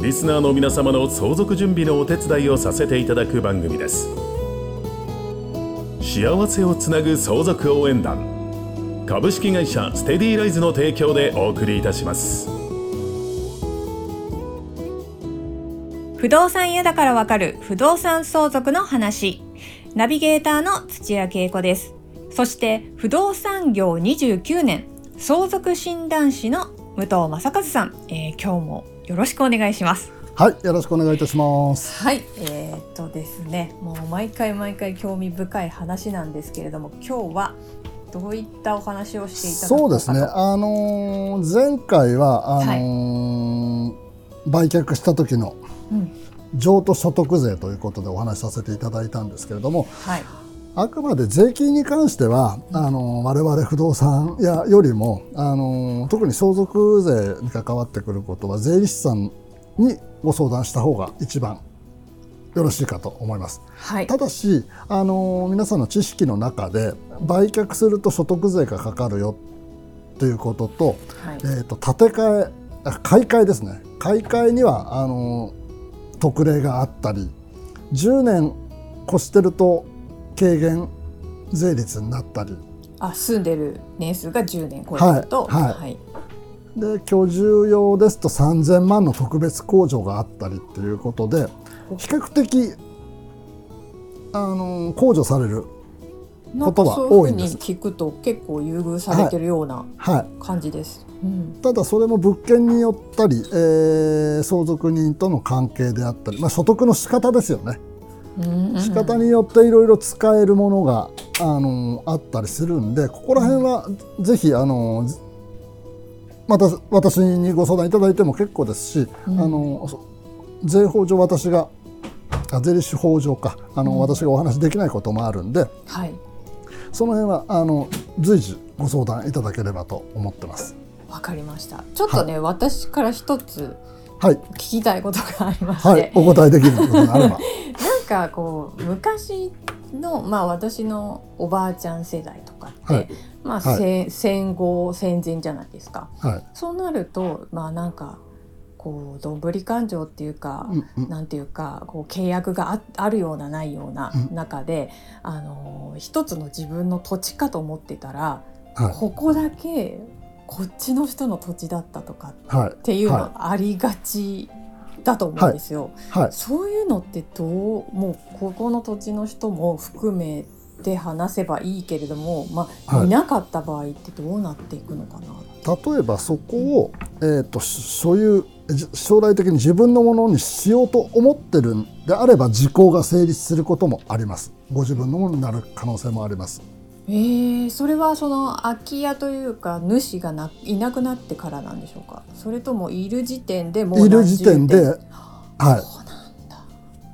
リスナーの皆様の相続準備のお手伝いをさせていただく番組です。幸せをつなぐ相続応援団株式会社ステディライズの提供でお送りいたします。不動産屋だからわかる不動産相続の話。ナビゲーターの土屋恵子です。そして不動産業29年相続診断士の武藤正和さん、えー、今日もよろしくお願いします。はい、よろしくお願いいたします。はい、えー、っとですね、もう毎回毎回興味深い話なんですけれども、今日はどういったお話をしていただそうですね。あのー前回はあのー売却した時のうん、譲渡所得税ということでお話しさせていただいたんですけれども、はい、あくまで税金に関しては、あのー我々不動産屋よりも、あのー特に相続税に関わってくることは税理士さんにご相談した方が一番よろしいかと思います。はい、ただし、あの皆さんの知識の中で売却すると所得税がかかるよということと,、はい。えー、と建て替えあ買い替えですね。買い替えにはあの特例があったり10年越してると軽減税率になったり。あ、住んでる年数が10年超えると、はいはい。で居住用ですと3000万の特別控除があったりっていうことで比較的あの控除されるなんかそういうふうに聞くと結構優遇されてるようなはい感じです。うん、ただそれも物件によったり、えー相続人との関係であったり、まあ、所得の仕方ですよね。うん仕方によっていろいろ使えるものが、あのあったりするんでここら辺はぜひ、あのまた私にご相談いただいても結構ですし、うん。あのそ税法上私があ税理士法上かあの、私がお話しできないこともあるんではい、その辺はあの随時ご相談いただければと思ってます。わかりました。ちょっとね、私から一つはい、聞きたいことがありまして、はい、お答えできることがあれば。なんかこう昔のまあ私のおばあちゃん世代とかって、はい。まあ、はい。戦戦後戦前じゃないですか。はい、そうなるとまあなんかこうどんぶり勘定っていうか、うんうん。なんていうかこう契約がああるようなないようなうん中で、あの一つの自分の土地かと思ってたら、はい。ここだけこっちの人の土地だったとかはい。っていうはのありがちだと思うんですよ。はい。そういうのってどうもうここの土地の人も含めて話せばいいけれども、まあはい。いなかった場合ってどうなっていくのかな？例えばそこを、えー、と所有じ将来的に自分のものにしようと思ってるんであれば時効が成立することもあります。ご自分のものになる可能性もありますえー、それはその空き家というか主がないなくなってからなんでしょうか？それともいる時点でもういる時点ではい。そうなんだ。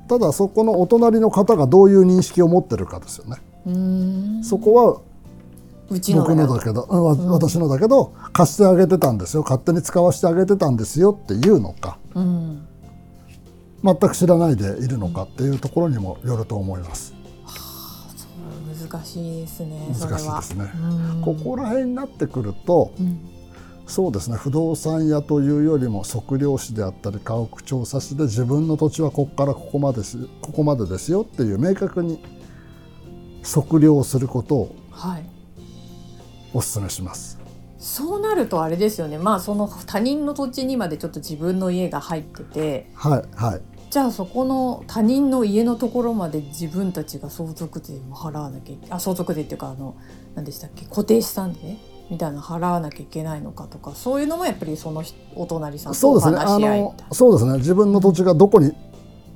ただそこのお隣の方がどういう認識を持ってるかですよね。うーん。そこはうちの僕のだけど、うんわ私のだけど貸してあげてたんですよ。勝手に使わせてあげてたんですよっていうのか。うん。全く知らないでいるのかっていうところにもよると思います難しいですね難しいはですね。うん。ここら辺になってくるとうん。そうですね不動産屋というよりも測量士であったり家屋調査士で自分の土地はここからここまでですここまでですよっていう明確に測量することをはい。お勧めします。そうなるとあれですよね。まあその他人の土地にまでちょっと自分の家が入ってて。はいはいじゃあそこの他人の家のところまで自分たちが相続税も払わなきゃあ相続税っていうかあの何でしたっけ固定資産税みたいなの払わなきゃいけないのかとかそういうのもやっぱりその人お隣さんとおそうですね。あ話し合いみのたいな。そうですね。自分の土地がどこに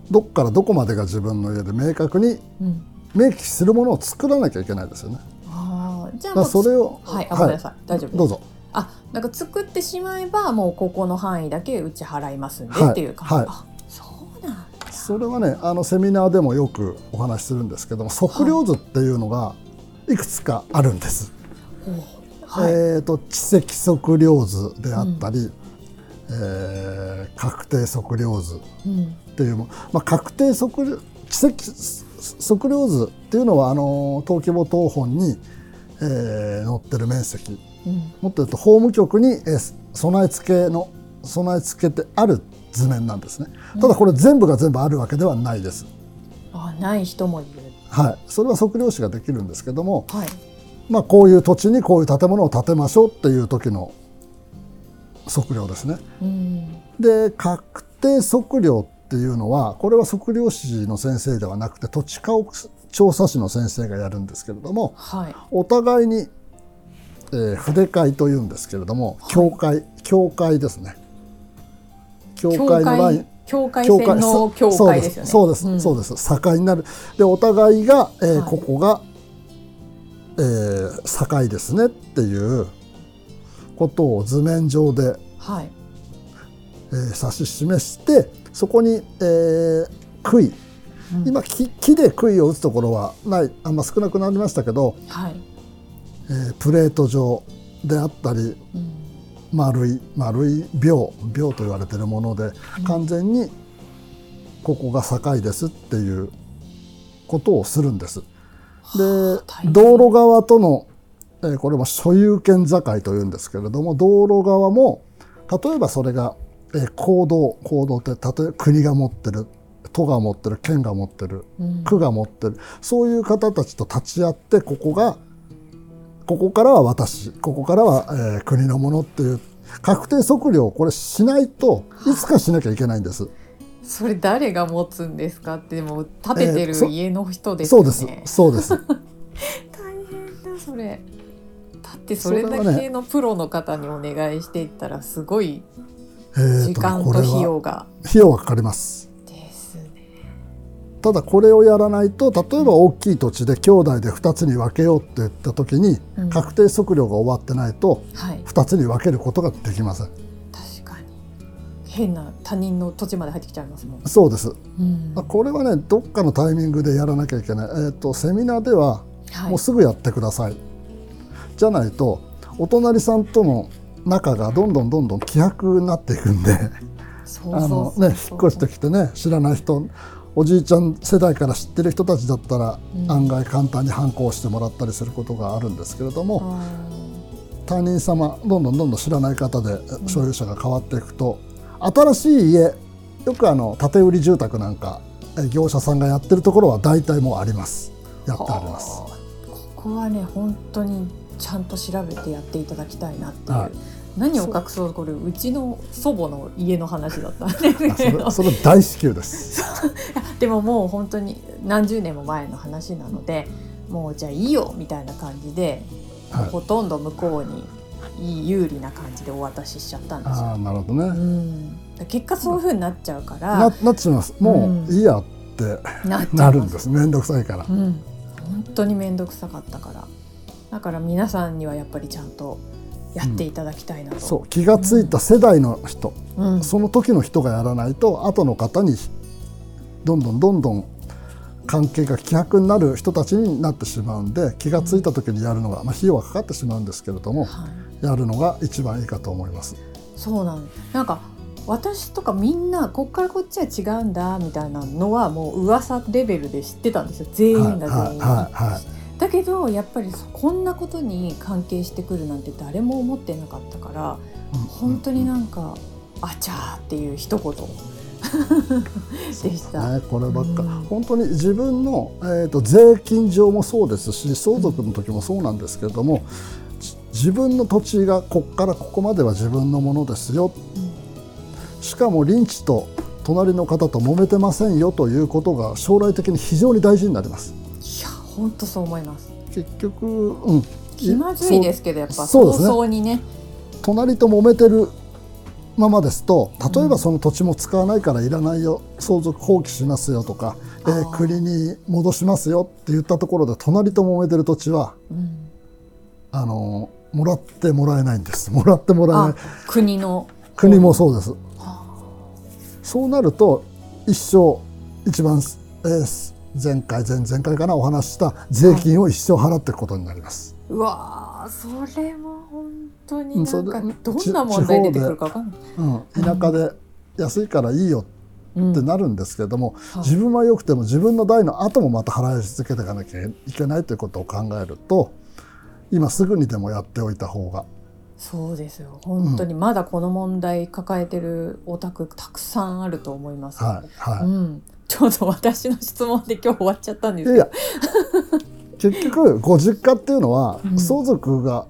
どっからどこまでが自分の家で明確にうん。明記するものを作らなきゃいけないですよね。あーじゃあそれをはいあごめんなさい、大丈夫どうぞ。あなんか作ってしまえばもうここの範囲だけうち払いますんではい。っていう感じ、はいそれはねあのセミナーでもよくお話しするんですけども測量図っていうのがいくつかあるんです。はい。えー、と地積測量図であったり、えー確定測量図うんっていうも、まあ、確定測量地積測量図っていうのはあの登記簿謄本に、えー載ってる面積。うん。もっと言うと法務局に、えー備え付けの備え付けてある図面なんですね。ただこれ全部が全部あるわけではないです、あない人もいる。はい、それは測量士ができるんですけども、はい。まあ、こういう土地にこういう建物を建てましょうっていう時の測量ですね。うん。で確定測量っていうのはこれは測量士の先生ではなくて土地家屋調査士の先生がやるんですけれどもはい。お互いに、えー筆会というんですけれども境界境界ですね境界のライン境界境界線の境界ですよね。そうですそうです,、ん。そうです。境になる。でお互いが、えーはい。ここが、えー境ですねっていうことを図面上ではい。えー指し示してそこに、えー杭。うん。今木木で杭を打つところはないあんま少なくなりましたけど、はい。えープレート状であったりうん丸い丸い秒秒と言われているもので完全にここが境ですっていうことをするんです。で道路側との、えーこれも所有権境というんですけれども道路側も例えばそれが、えー公道公道って例えば国が持ってる都が持ってる県が持ってるうん。区が持ってるそういう方たちと立ち会ってここがここからは私ここからは、えー国のものっていう確定測量をこれしないといつかしなきゃいけないんです。それ誰が持つんですかってでも建ててる家の人ですよそうですね、そうです。大変だそれだってそれだけのプロの方にお願いしていったらすごいえー時間と費は用が費用がかかります。ただこれをやらないと例えば大きい土地で兄弟で2つに分けようって言った時に、うん確定測量が終わってないとはい2つに分けることができません。確かに変な他人の土地まで入ってきちゃいますもん、そうです。うんこれはねどっかのタイミングでやらなきゃいけない。えー、とセミナーでははいもうすぐやってください。じゃないとお隣さんとの仲がどんどんどんどん希薄になっていくんでね引っ越してきてね知らない人おじいちゃん世代から知ってる人たちだったら、うん。案外簡単に反抗してもらったりすることがあるんですけれども、あ他人様どんどんどんどん知らない方で所有者が変わっていくと、新しい家よくあの建て売り住宅なんかえ業者さんがやってるところは大体もうあります。やってあります。はあ。ここはね本当にちゃんと調べてやっていただきたいなっていう、はい何を隠そうこれうちの祖母の家の話だったんですあそけどれそれ大至急です。でももう本当に何十年も前の話なのでもうじゃあいいよみたいな感じで、はいほとんど向こうにいい有利な感じでお渡ししちゃったんですよ。ああなるほどうね。ん、結果そういう風になっちゃうからななっちゃいます。もういいやってなっちゃないるんです。面倒くさいからう。ん、本当に面倒くさかったからだから皆さんにはやっぱりちゃんとやっていただきたいなと、そう気がついた世代の人、うん。その時の人がやらないと後の方にどんどんどんどん関係が希薄になる人たちになってしまうんで気がついた時にやるのが、まあ、費用はかかってしまうんですけれどもはい、やるのが一番いいかと思います。そうなん。ですなんか私とかみんなこっからこっちは違うんだみたいなのはもう噂レベルで知ってたんですよ。全員が全員、はいはいはいだけどやっぱりそこんなことに関係してくるなんて誰も思ってなかったからうん。本当になんか「あちゃー」っていう一言。でした。ね、こればっか、うん。本当に自分の、えー、と税金上もそうですし相続の時もそうなんですけれども、じ自分の土地がここからここまでは自分のものですよ。しかも隣地と隣の方と揉めてませんよということが将来的に非常に大事になります。本当そう思います。結局、うん、気まずいですけどやっぱ早そうですね。々にね。隣と揉めてるままですと例えばその土地も使わないからいらないよ相続放棄しますよとか、えー国に戻しますよって言ったところで隣と揉めてる土地はうん。あのもらってもらえないんです。もらってもらえなあい国の。国もそうです。はそうなると一生一番、えー前回前々回かなお話しした税金を一生払っていくことになります。うわーそれも本当にうんなんかどんな問題出てくるか分かんない。うん、田舎で安いからいいようんってなるんですけれども、はい自分は良くても自分の代の後もまた払い続けていかなきゃいけないということを考えると今すぐにでもやっておいた方がそうですよ本当にまだこの問題抱えてるお宅たくさんあると思います。はいはい、うん、ちょうど私の質問で今日終わっちゃったんですいけど。や結局ご実家っていうのはうん。相続が、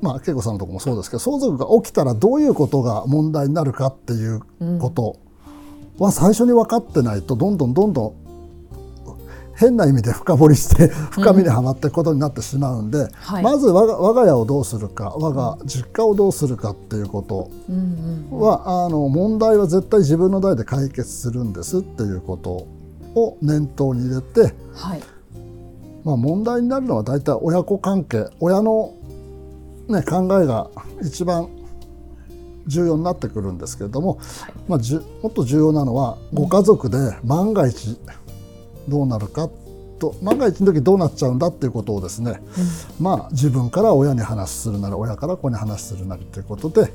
まあ恵子さんのとこもそうですけど相続が起きたらどういうことが問題になるかっていうことは最初に分かってないとどんどんどんどん変な意味で深掘りして深みにはまっていくことになってしまうんで、はい。まず我が我が家をどうするか我が実家をどうするかっていうことうんうんはあの問題は絶対自分の代で解決するんですっていうことを念頭に入れて、はい。まあ、問題になるのは大体親子関係親の、ね、考えが一番重要になってくるんですけれども、はい。まあ、じゅもっと重要なのはご家族で万が一どうなるかと万が一の時どうなっちゃうんだっていうことをですね、まあ、自分から親に話するなり親から子に話するなりということで、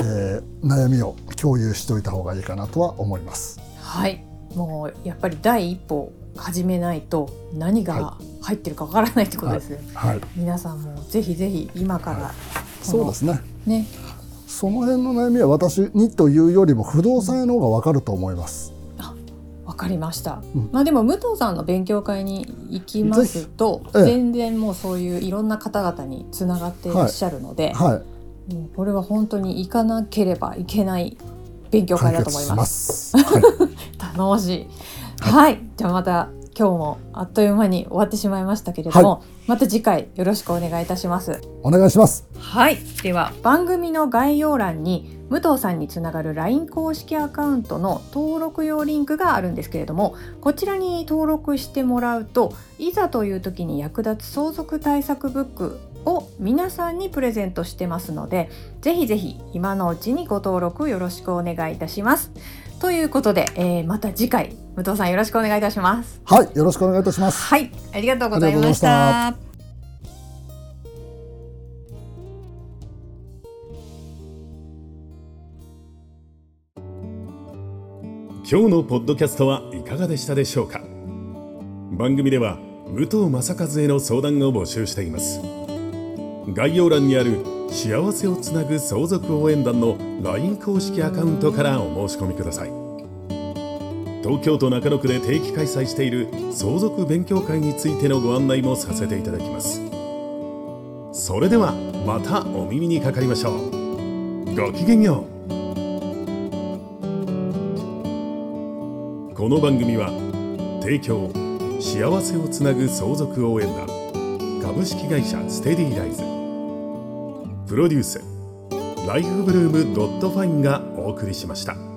えー悩みを共有しておいた方がいいかなとは思います。はい。もうやっぱり第一歩始めないと何が入ってるかわからないってことですね、はい、皆さんもぜひぜひ今から、そうですね。ね。その辺の悩みは私にというよりも不動産屋の方がわかると思います。わかりました、うん。まあでも武藤さんの勉強会に行きますと全然もうそういういろんな方々につながっていらっしゃるので、はい、もうこれは本当に行かなければいけない勉強会解だと思いま。ます。す。はい、頼もしい。はい、じゃあまた今日もあっという間に終わってしまいましたけれども、また次回よろしくお願いいたします。お願いします。はい、では番組の概要欄に武藤さんにつながる LINE 公式アカウントの登録用リンクがあるんですけれどもこちらに登録してもらうといざという時に役立つ相続対策ブックを皆さんにプレゼントしてますのでぜひぜひ今のうちにご登録よろしくお願いいたします。ということで、えーまた次回武藤さんよろしくお願いいたします。はい、よろしくお願いいたします。はい、ありがとうございました。今日のポッドキャストはいかがでしたでしょうか番組では武藤正和への相談を募集しています概要欄にある幸せをつなぐ相続応援団の LINE 公式アカウントからお申し込みください。東京都中野区で定期開催している相続勉強会についてのご案内もさせていただきます。それではまたお耳にかかりましょう。ごきげんよう。この番組は提供幸せをつなぐ相続応援団株式会社ステディライズ。プロデュースライフブルーム.fine がお送りしました。